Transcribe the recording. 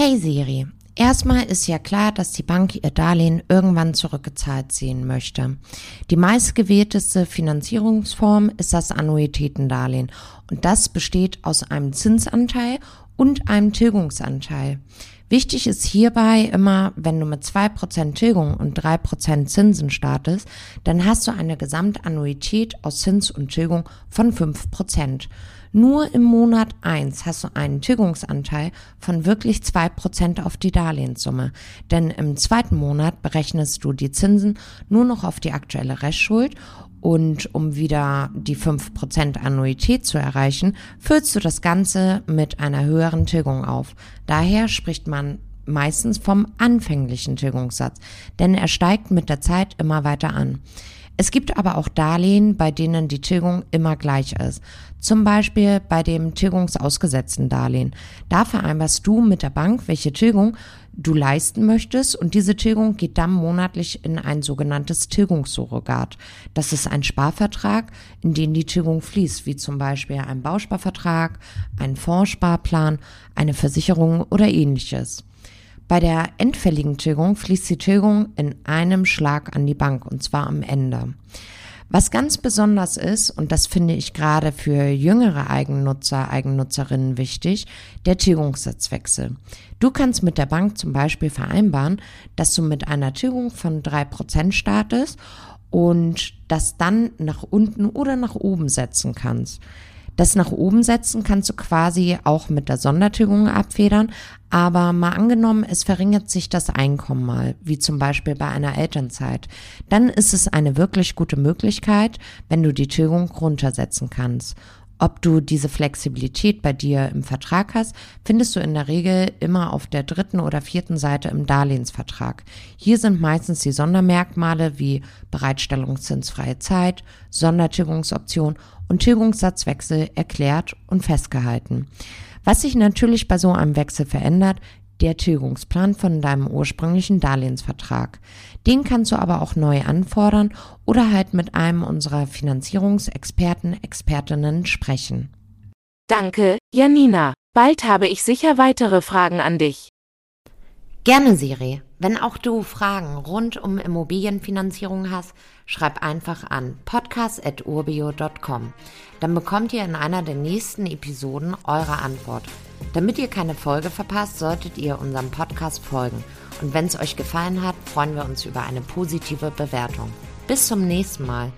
Hey Siri, erstmal ist ja klar, dass die Bank ihr Darlehen irgendwann zurückgezahlt sehen möchte. Die meistgewählteste Finanzierungsform ist das Annuitätendarlehen und das besteht aus einem Zinsanteil und einem Tilgungsanteil. Wichtig ist hierbei immer, wenn du mit zwei Prozent Tilgung und drei Prozent Zinsen startest, dann hast du eine Gesamtannuität aus Zins und Tilgung von fünf Prozent. Nur im Monat eins hast du einen Tilgungsanteil von wirklich zwei Prozent auf die Darlehenssumme. Denn im zweiten Monat berechnest du die Zinsen nur noch auf die aktuelle Restschuld und um wieder die fünf Prozent Annuität zu erreichen, füllst du das Ganze mit einer höheren Tilgung auf. Daher spricht man meistens vom anfänglichen Tilgungssatz, denn er steigt mit der Zeit immer weiter an. Es gibt aber auch Darlehen, bei denen die Tilgung immer gleich ist. Zum Beispiel bei dem tilgungsausgesetzten Darlehen. Da vereinbarst du mit der Bank, welche Tilgung du leisten möchtest und diese Tilgung geht dann monatlich in ein sogenanntes Tilgungssurrogat. Das ist ein Sparvertrag, in den die Tilgung fließt, wie zum Beispiel ein Bausparvertrag, ein Fondssparplan, eine Versicherung oder ähnliches. Bei der endfälligen Tilgung fließt die Tilgung in einem Schlag an die Bank und zwar am Ende. Was ganz besonders ist, und das finde ich gerade für jüngere Eigennutzer, Eigennutzerinnen wichtig, der Tilgungssatzwechsel. Du kannst mit der Bank zum Beispiel vereinbaren, dass du mit einer Tilgung von drei Prozent startest und das dann nach unten oder nach oben setzen kannst. Das nach oben setzen kannst du quasi auch mit der Sondertilgung abfedern, aber mal angenommen, es verringert sich das Einkommen mal, wie zum Beispiel bei einer Elternzeit. Dann ist es eine wirklich gute Möglichkeit, wenn du die Tilgung runtersetzen kannst. Ob du diese Flexibilität bei dir im Vertrag hast, findest du in der Regel immer auf der dritten oder vierten Seite im Darlehensvertrag. Hier sind meistens die Sondermerkmale wie Bereitstellungszinsfreie Zeit, Sondertilgungsoption und Tilgungssatzwechsel erklärt und festgehalten. Was sich natürlich bei so einem Wechsel verändert, der Tilgungsplan von deinem ursprünglichen Darlehensvertrag. Den kannst du aber auch neu anfordern oder halt mit einem unserer Finanzierungsexperten, Expertinnen sprechen. Danke, Janina. Bald habe ich sicher weitere Fragen an dich. Gerne, Siri. Wenn auch du Fragen rund um Immobilienfinanzierung hast, schreib einfach an podcast.urbio.com. Dann bekommt ihr in einer der nächsten Episoden eure Antwort. Damit ihr keine Folge verpasst, solltet ihr unserem Podcast folgen. Und wenn es euch gefallen hat, freuen wir uns über eine positive Bewertung. Bis zum nächsten Mal.